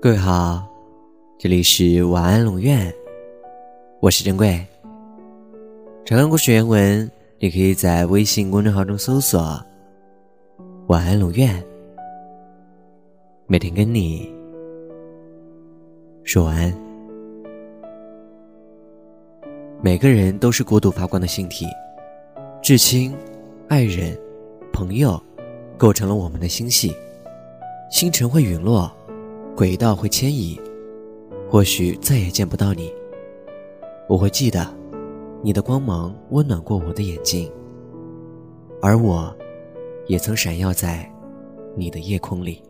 各位好，这里是晚安龙院，我是珍贵。查看故事原文，你可以在微信公众号中搜索“晚安龙院”，每天跟你说晚安。每个人都是孤独发光的星体，至亲、爱人、朋友，构成了我们的星系。星辰会陨落。轨道会迁移，或许再也见不到你。我会记得，你的光芒温暖过我的眼睛，而我，也曾闪耀在你的夜空里。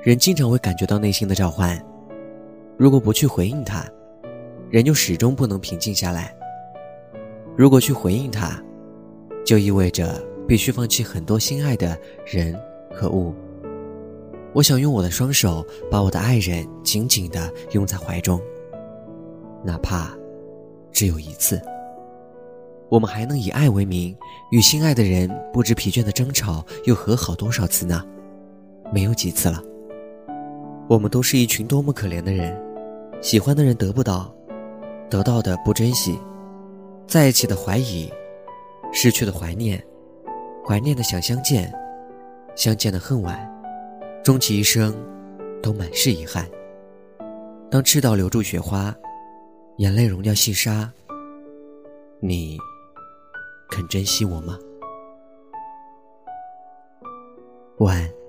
人经常会感觉到内心的召唤，如果不去回应它，人就始终不能平静下来。如果去回应它，就意味着必须放弃很多心爱的人和物。我想用我的双手把我的爱人紧紧地拥在怀中，哪怕只有一次。我们还能以爱为名，与心爱的人不知疲倦的争吵又和好多少次呢？没有几次了。我们都是一群多么可怜的人，喜欢的人得不到，得到的不珍惜，在一起的怀疑，失去的怀念，怀念的想相见，相见的恨晚。终其一生，都满是遗憾。当赤道留住雪花，眼泪融掉细沙，你肯珍惜我吗？晚安。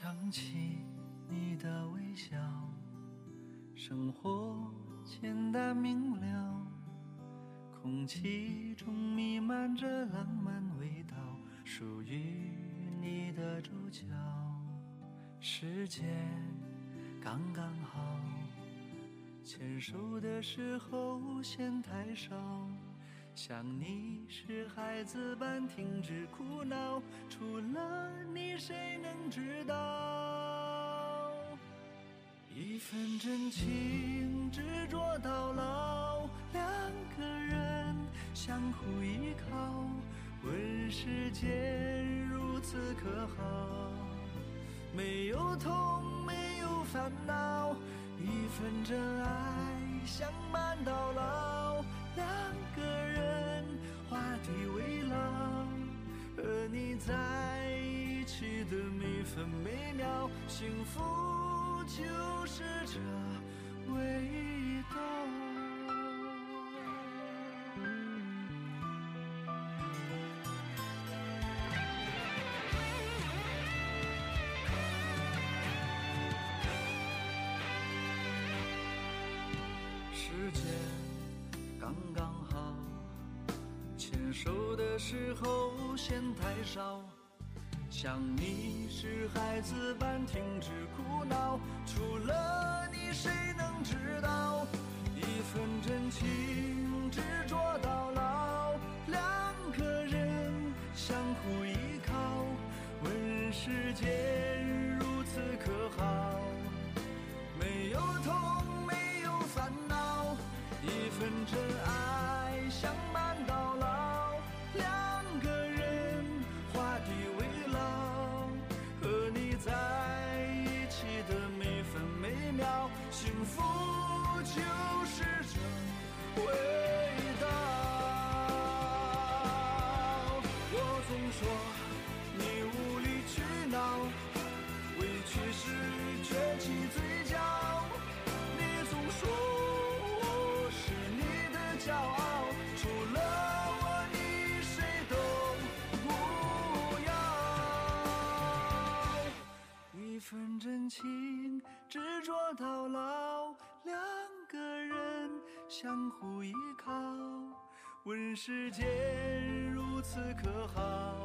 想起你的微笑，生活简单明了，空气中弥漫着浪漫味道，属于你的主角。时间刚刚好，牵手的时候嫌太少。想你时，孩子般停止哭闹，除了，道？一份真情，执着到老，两个人相互依靠，问世间如此可好？没有痛，没有烦恼，一份真爱幸福就是这味道。时间刚刚好，牵手的时候。嫌太少，想你是孩子般停止哭闹，除了你谁能知道？一份真情执着到老。两个人相互依靠，问世间如此可好？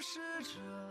是这。